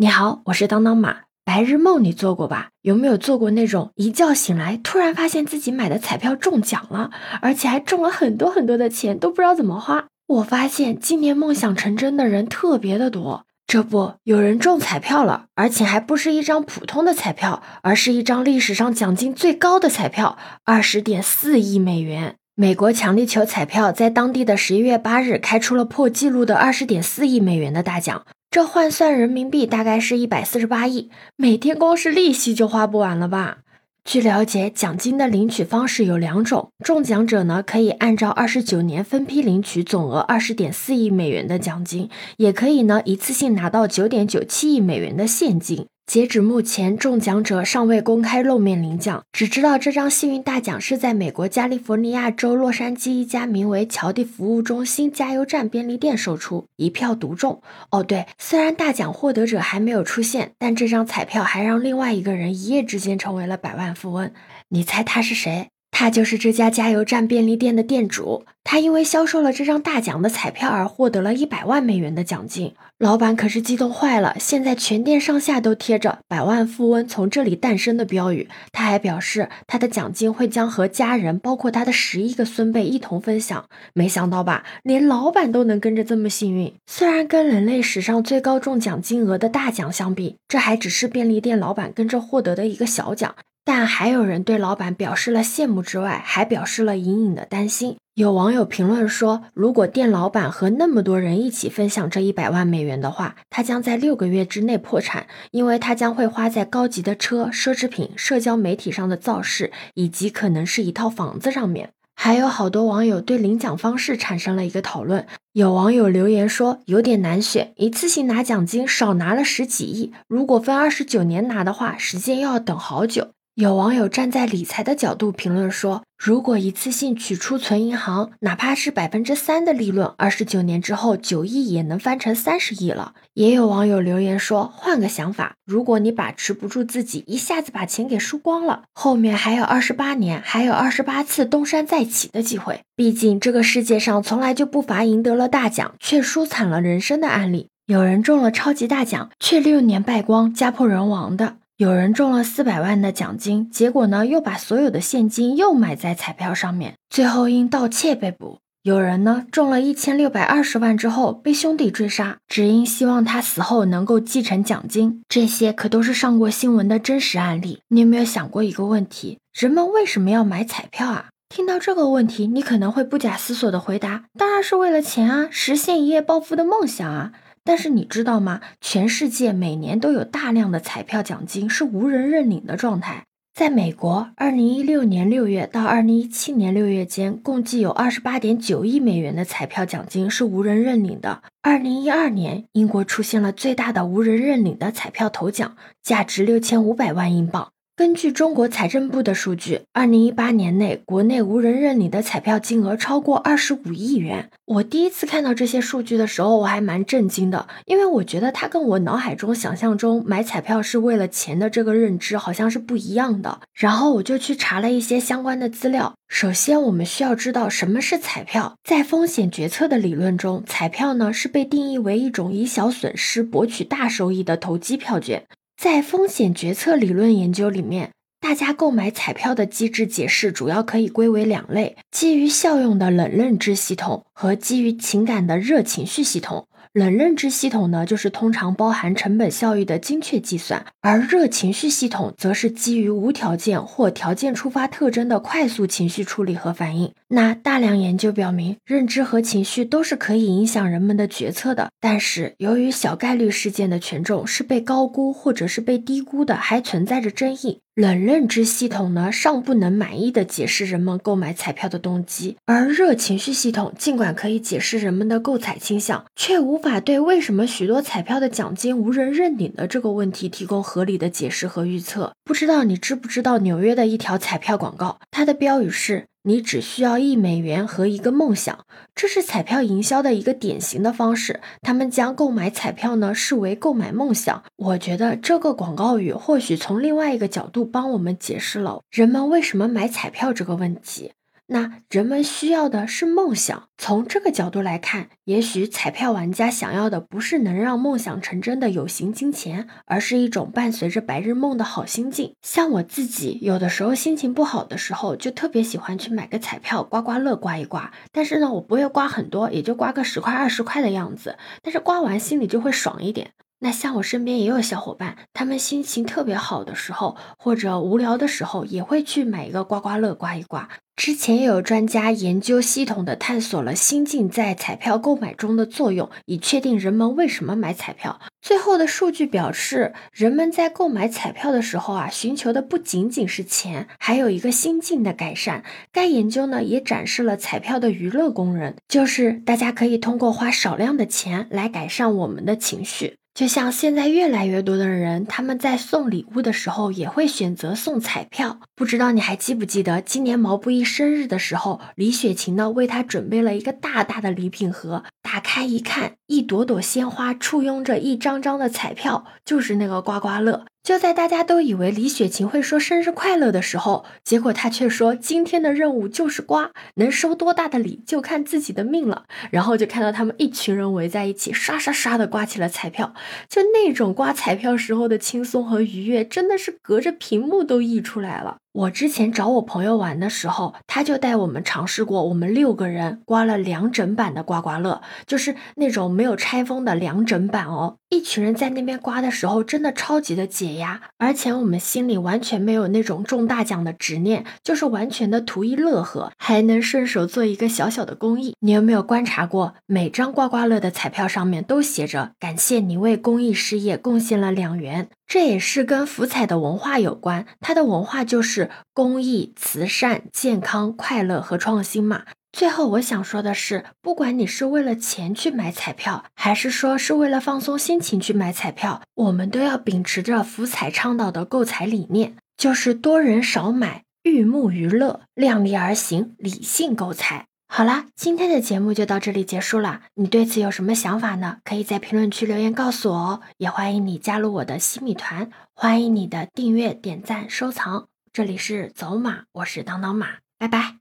你好，我是当当马。白日梦你做过吧？有没有做过那种一觉醒来，突然发现自己买的彩票中奖了，而且还中了很多很多的钱，都不知道怎么花？我发现今年梦想成真的人特别的多。这不，有人中彩票了，而且还不是一张普通的彩票，而是一张历史上奖金最高的彩票，二十点四亿美元。美国强力球彩票在当地的十一月八日开出了破纪录的二十点四亿美元的大奖。这换算人民币大概是一百四十八亿，每天光是利息就花不完了吧？据了解，奖金的领取方式有两种，中奖者呢可以按照二十九年分批领取总额二十点四亿美元的奖金，也可以呢一次性拿到九点九七亿美元的现金。截止目前，中奖者尚未公开露面领奖，只知道这张幸运大奖是在美国加利福尼亚州洛杉矶一家名为“乔蒂服务中心”加油站便利店售出，一票独中。哦，对，虽然大奖获得者还没有出现，但这张彩票还让另外一个人一夜之间成为了百万富翁。你猜他是谁？他就是这家加油站便利店的店主，他因为销售了这张大奖的彩票而获得了一百万美元的奖金。老板可是激动坏了，现在全店上下都贴着“百万富翁从这里诞生”的标语。他还表示，他的奖金会将和家人，包括他的十一个孙辈一同分享。没想到吧，连老板都能跟着这么幸运。虽然跟人类史上最高中奖金额的大奖相比，这还只是便利店老板跟着获得的一个小奖。但还有人对老板表示了羡慕之外，还表示了隐隐的担心。有网友评论说，如果店老板和那么多人一起分享这一百万美元的话，他将在六个月之内破产，因为他将会花在高级的车、奢侈品、社交媒体上的造势，以及可能是一套房子上面。还有好多网友对领奖方式产生了一个讨论。有网友留言说，有点难选，一次性拿奖金少拿了十几亿，如果分二十九年拿的话，时间又要等好久。有网友站在理财的角度评论说：“如果一次性取出存银行，哪怕是百分之三的利润，二十九年之后九亿也能翻成三十亿了。”也有网友留言说：“换个想法，如果你把持不住自己，一下子把钱给输光了，后面还有二十八年，还有二十八次东山再起的机会。毕竟这个世界上从来就不乏赢得了大奖却输惨了人生的案例。有人中了超级大奖，却六年败光，家破人亡的。”有人中了四百万的奖金，结果呢又把所有的现金又买在彩票上面，最后因盗窃被捕。有人呢中了一千六百二十万之后被兄弟追杀，只因希望他死后能够继承奖金。这些可都是上过新闻的真实案例。你有没有想过一个问题？人们为什么要买彩票啊？听到这个问题，你可能会不假思索的回答：当然是为了钱啊，实现一夜暴富的梦想啊。但是你知道吗？全世界每年都有大量的彩票奖金是无人认领的状态。在美国，二零一六年六月到二零一七年六月间，共计有二十八点九亿美元的彩票奖金是无人认领的。二零一二年，英国出现了最大的无人认领的彩票头奖，价值六千五百万英镑。根据中国财政部的数据，二零一八年内国内无人认领的彩票金额超过二十五亿元。我第一次看到这些数据的时候，我还蛮震惊的，因为我觉得它跟我脑海中想象中买彩票是为了钱的这个认知好像是不一样的。然后我就去查了一些相关的资料。首先，我们需要知道什么是彩票。在风险决策的理论中，彩票呢是被定义为一种以小损失博取大收益的投机票券。在风险决策理论研究里面，大家购买彩票的机制解释主要可以归为两类：基于效用的冷认知系统和基于情感的热情绪系统。冷认知系统呢，就是通常包含成本效益的精确计算，而热情绪系统则是基于无条件或条件触发特征的快速情绪处理和反应。那大量研究表明，认知和情绪都是可以影响人们的决策的，但是由于小概率事件的权重是被高估或者是被低估的，还存在着争议。冷认知系统呢，尚不能满意的解释人们购买彩票的动机，而热情绪系统尽管可以解释人们的购彩倾向，却无无法对为什么许多彩票的奖金无人认领的这个问题提供合理的解释和预测。不知道你知不知道纽约的一条彩票广告，它的标语是。你只需要一美元和一个梦想，这是彩票营销的一个典型的方式。他们将购买彩票呢视为购买梦想。我觉得这个广告语或许从另外一个角度帮我们解释了人们为什么买彩票这个问题。那人们需要的是梦想。从这个角度来看，也许彩票玩家想要的不是能让梦想成真的有形金钱，而是一种伴随着白日梦的好心境。像我自己，有的时候心情不好的时候，就特别喜欢去买个彩票，刮刮乐刮一刮。但是呢，我不会刮很多，也就刮个十块二十块的样子。但是刮完心里就会爽一点。那像我身边也有小伙伴，他们心情特别好的时候，或者无聊的时候，也会去买一个刮刮乐刮一刮。之前也有专家研究系统的探索了心境在彩票购买中的作用，以确定人们为什么买彩票。最后的数据表示，人们在购买彩票的时候啊，寻求的不仅仅是钱，还有一个心境的改善。该研究呢也展示了彩票的娱乐功能，就是大家可以通过花少量的钱来改善我们的情绪。就像现在越来越多的人，他们在送礼物的时候也会选择送彩票。不知道你还记不记得，今年毛不易生日的时候，李雪琴呢为他准备了一个大大的礼品盒，打开一看，一朵朵鲜花簇拥着一张张的彩票，就是那个刮刮乐。就在大家都以为李雪琴会说生日快乐的时候，结果她却说今天的任务就是刮，能收多大的礼就看自己的命了。然后就看到他们一群人围在一起，刷刷刷的刮起了彩票，就那种刮彩票时候的轻松和愉悦，真的是隔着屏幕都溢出来了。我之前找我朋友玩的时候，他就带我们尝试过，我们六个人刮了两整版的刮刮乐，就是那种没有拆封的两整版哦。一群人在那边刮的时候，真的超级的解压，而且我们心里完全没有那种中大奖的执念，就是完全的图一乐呵，还能顺手做一个小小的公益。你有没有观察过，每张刮刮乐的彩票上面都写着“感谢你为公益事业贡献了两元”。这也是跟福彩的文化有关，它的文化就是公益、慈善、健康、快乐和创新嘛。最后我想说的是，不管你是为了钱去买彩票，还是说是为了放松心情去买彩票，我们都要秉持着福彩倡导的购彩理念，就是多人少买，寓目娱乐，量力而行，理性购彩。好啦，今天的节目就到这里结束了。你对此有什么想法呢？可以在评论区留言告诉我哦。也欢迎你加入我的西米团，欢迎你的订阅、点赞、收藏。这里是走马，我是当当马，拜拜。